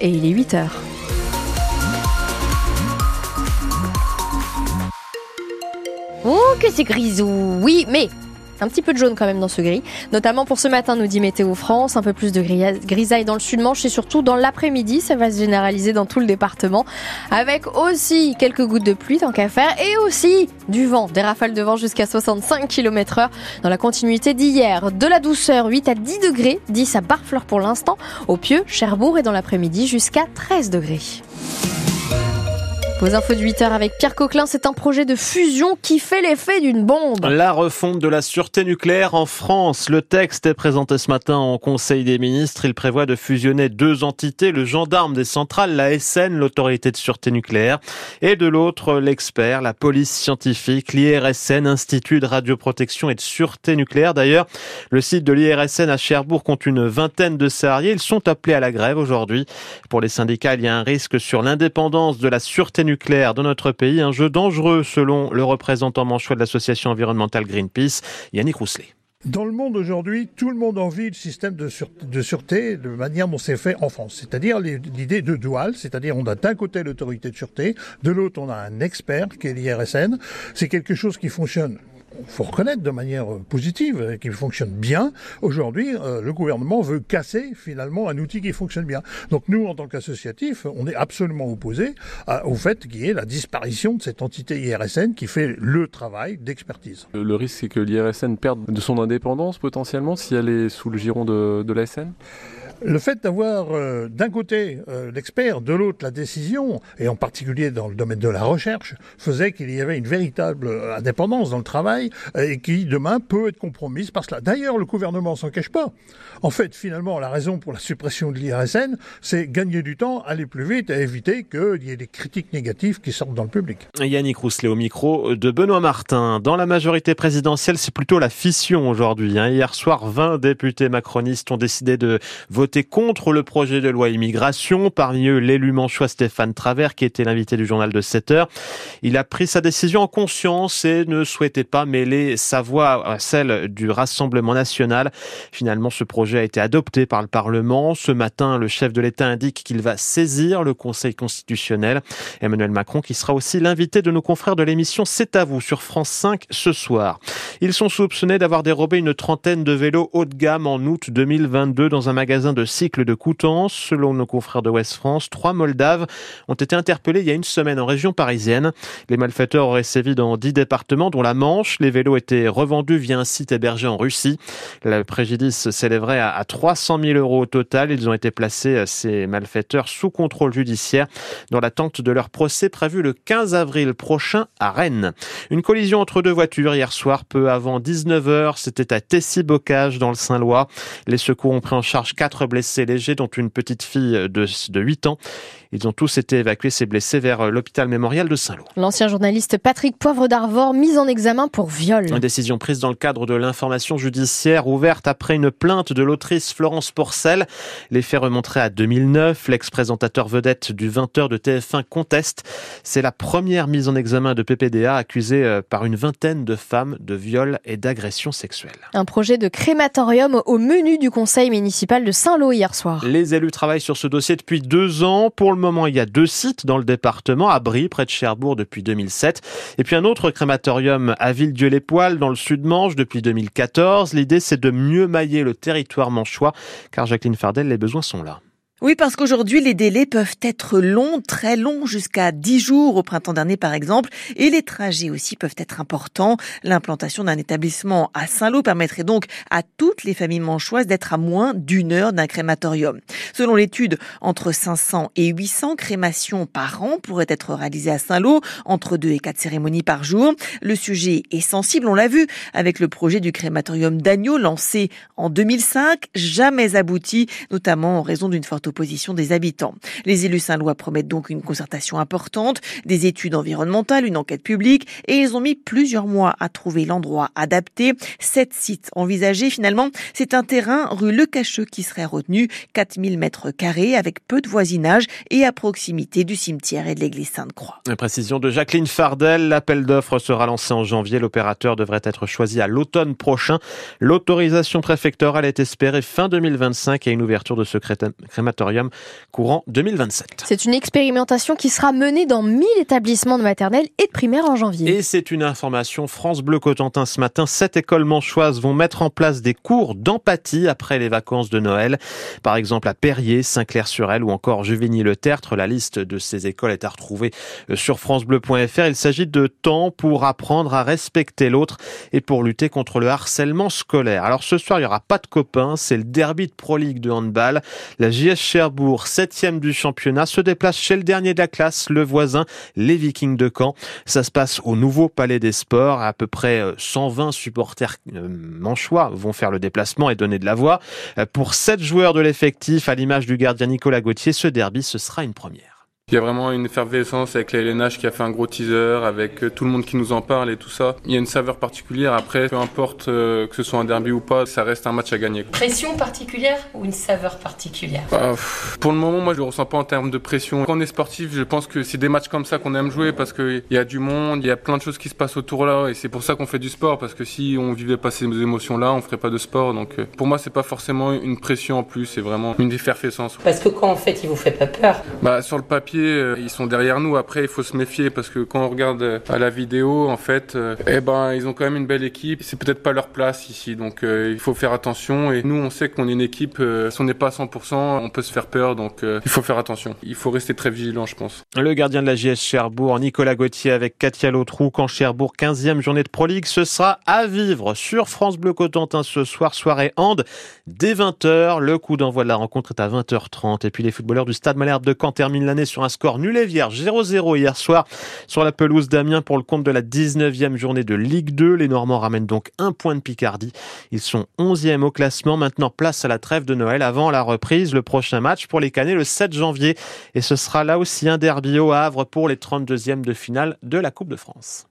Et il est 8 heures. Oh, que c'est grisou Oui, mais un petit peu de jaune quand même dans ce gris, notamment pour ce matin, nous dit Météo France, un peu plus de grisaille dans le sud-manche et surtout dans l'après-midi, ça va se généraliser dans tout le département, avec aussi quelques gouttes de pluie tant qu'à faire, et aussi du vent, des rafales de vent jusqu'à 65 km heure dans la continuité d'hier. De la douceur, 8 à 10 degrés, 10 à Barfleur pour l'instant, au Pieux, Cherbourg et dans l'après-midi jusqu'à 13 degrés. Vos infos de 8 heures avec Pierre Coquelin, c'est un projet de fusion qui fait l'effet d'une bombe. La refonte de la sûreté nucléaire en France. Le texte est présenté ce matin au Conseil des ministres. Il prévoit de fusionner deux entités, le gendarme des centrales, la SN, l'autorité de sûreté nucléaire, et de l'autre, l'expert, la police scientifique, l'IRSN, Institut de radioprotection et de sûreté nucléaire. D'ailleurs, le site de l'IRSN à Cherbourg compte une vingtaine de salariés. Ils sont appelés à la grève aujourd'hui. Pour les syndicats, il y a un risque sur l'indépendance de la sûreté nucléaire dans notre pays, un jeu dangereux selon le représentant manchois de l'association environnementale Greenpeace, Yannick Rousselet. Dans le monde aujourd'hui, tout le monde envie le système de, de sûreté de manière dont c'est fait en France. C'est-à-dire l'idée de dual, c'est-à-dire on a d'un côté l'autorité de sûreté, de l'autre on a un expert qui est l'IRSN. C'est quelque chose qui fonctionne faut reconnaître de manière euh, positive, euh, qu'il fonctionne bien. Aujourd'hui, euh, le gouvernement veut casser finalement un outil qui fonctionne bien. Donc nous, en tant qu'associatif, on est absolument opposé au fait qu'il y ait la disparition de cette entité IRSN qui fait le travail d'expertise. Le risque, c'est que l'IRSN perde de son indépendance potentiellement si elle est sous le giron de, de la SN le fait d'avoir euh, d'un côté euh, l'expert, de l'autre la décision, et en particulier dans le domaine de la recherche, faisait qu'il y avait une véritable euh, indépendance dans le travail et qui demain peut être compromise par cela. D'ailleurs, le gouvernement s'en cache pas. En fait, finalement, la raison pour la suppression de l'IRSN, c'est gagner du temps, aller plus vite et éviter qu'il y ait des critiques négatives qui sortent dans le public. Yannick Rousselet au micro de Benoît Martin. Dans la majorité présidentielle, c'est plutôt la fission aujourd'hui. Hein. Hier soir, 20 députés macronistes ont décidé de voter contre le projet de loi immigration. Parmi eux, l'élu manchois Stéphane Travers, qui était l'invité du journal de 7 heures. Il a pris sa décision en conscience et ne souhaitait pas mêler sa voix à celle du Rassemblement national. Finalement, ce projet a été adopté par le Parlement. Ce matin, le chef de l'État indique qu'il va saisir le Conseil constitutionnel. Emmanuel Macron, qui sera aussi l'invité de nos confrères de l'émission C'est à vous sur France 5 ce soir. Ils sont soupçonnés d'avoir dérobé une trentaine de vélos haut de gamme en août 2022 dans un magasin de cycle de Coutances. Selon nos confrères de West France, trois Moldaves ont été interpellés il y a une semaine en région parisienne. Les malfaiteurs auraient sévi dans dix départements, dont la Manche. Les vélos étaient revendus via un site hébergé en Russie. Le préjudice s'élèverait à 300 000 euros au total. Ils ont été placés, euh, ces malfaiteurs, sous contrôle judiciaire dans l'attente de leur procès prévu le 15 avril prochain à Rennes. Une collision entre deux voitures hier soir, peu avant 19h. C'était à Tessy-Bocage, dans le Saint-Lois. Les secours ont pris en charge quatre blessés légers, dont une petite fille de, de 8 ans. Ils ont tous été évacués, ces blessés, vers l'hôpital mémorial de Saint-Lô. L'ancien journaliste Patrick Poivre d'Arvor, mis en examen pour viol. Une décision prise dans le cadre de l'information judiciaire ouverte après une plainte de l'autrice Florence Porcel. Les faits remonteraient à 2009. L'ex-présentateur vedette du 20h de TF1 conteste. C'est la première mise en examen de PPDA accusée euh, par une vingtaine de femmes de viol et d'agression sexuelle. Un projet de crématorium au menu du conseil municipal de Saint-Lô hier soir. Les élus travaillent sur ce dossier depuis deux ans. Pour le moment, il y a deux sites dans le département, à Brie, près de Cherbourg, depuis 2007. Et puis un autre crématorium à Villedieu-les-Poils, dans le sud-Manche, depuis 2014. L'idée, c'est de mieux mailler le territoire manchois, car Jacqueline Fardel, les besoins sont là. Oui, parce qu'aujourd'hui, les délais peuvent être longs, très longs, jusqu'à 10 jours au printemps dernier, par exemple, et les trajets aussi peuvent être importants. L'implantation d'un établissement à Saint-Lô permettrait donc à toutes les familles manchoises d'être à moins d'une heure d'un crématorium. Selon l'étude, entre 500 et 800 crémations par an pourraient être réalisées à Saint-Lô, entre 2 et 4 cérémonies par jour. Le sujet est sensible, on l'a vu, avec le projet du crématorium d'Agneau lancé en 2005, jamais abouti, notamment en raison d'une forte position des habitants. Les élus saint-lois promettent donc une concertation importante, des études environnementales, une enquête publique, et ils ont mis plusieurs mois à trouver l'endroit adapté. Sept sites envisagés, finalement, c'est un terrain rue Le Cacheux qui serait retenu, 4000 mètres carrés, avec peu de voisinage et à proximité du cimetière et de l'église Sainte-Croix. Précision de Jacqueline Fardel, l'appel d'offres sera lancé en janvier, l'opérateur devrait être choisi à l'automne prochain. L'autorisation préfectorale est espérée fin 2025 et une ouverture de ce crématorium conservatorium courant 2027. C'est une expérimentation qui sera menée dans 1000 établissements de maternelle et de primaire en janvier. Et c'est une information France Bleu Cotentin ce matin. Sept écoles manchoises vont mettre en place des cours d'empathie après les vacances de Noël. Par exemple à Perrier, Saint-Clair-sur-Elle ou encore Juvigny-le-Tertre. La liste de ces écoles est à retrouver euh, sur francebleu.fr. Il s'agit de temps pour apprendre à respecter l'autre et pour lutter contre le harcèlement scolaire. Alors ce soir, il n'y aura pas de copains. C'est le derby de Pro League de handball. La JS Cherbourg, septième du championnat, se déplace chez le dernier de la classe, le voisin, les Vikings de Caen. Ça se passe au nouveau Palais des Sports. À peu près 120 euh, supporters euh, manchois vont faire le déplacement et donner de la voix. Pour sept joueurs de l'effectif, à l'image du gardien Nicolas Gauthier, ce derby, ce sera une première. Il y a vraiment une effervescence avec la LNH qui a fait un gros teaser, avec euh, tout le monde qui nous en parle et tout ça. Il y a une saveur particulière. Après, peu importe euh, que ce soit un derby ou pas, ça reste un match à gagner. Pression particulière ou une saveur particulière? Bah, Pour le moment, moi, je le ressens pas en termes de pression. Quand on est sportif, je pense que c'est des matchs comme ça qu'on aime jouer parce qu'il y a du monde, il y a plein de choses qui se passent autour là, et c'est pour ça qu'on fait du sport. Parce que si on vivait pas ces émotions-là, on ferait pas de sport. Donc, euh, pour moi, c'est pas forcément une pression en plus, c'est vraiment une effervescence. Parce que quand en fait, il vous fait pas peur? Bah, sur le papier euh, ils sont derrière nous. Après, il faut se méfier parce que quand on regarde euh, à la vidéo, en fait, euh, eh ben, ils ont quand même une belle équipe. C'est peut-être pas leur place ici, donc il faut faire attention. Et nous, on sait qu'on est une équipe. si on n'est pas à 100%, on peut se faire peur, donc il faut faire attention. Il faut rester très vigilant, je pense. Le gardien de la JS Cherbourg, Nicolas Gauthier, avec Katia Lautrou, quand Cherbourg 15e journée de Pro League, ce sera à vivre sur France Bleu Cotentin ce soir, soirée hand, dès 20h. Le coup d'envoi de la rencontre est à 20h30. Et puis les footballeurs du Stade Malherbe de Caen terminent l'année sur un score nul et vierge 0-0 hier soir sur la pelouse d'Amiens pour le compte de la 19e journée de Ligue 2. Les Normands ramènent donc un point de Picardie. Ils sont 11e au classement. Maintenant, place à la trêve de Noël avant la reprise. Le prochain match pour les Canets le 7 janvier. Et ce sera là aussi un derby au Havre pour les 32e de finale de la Coupe de France.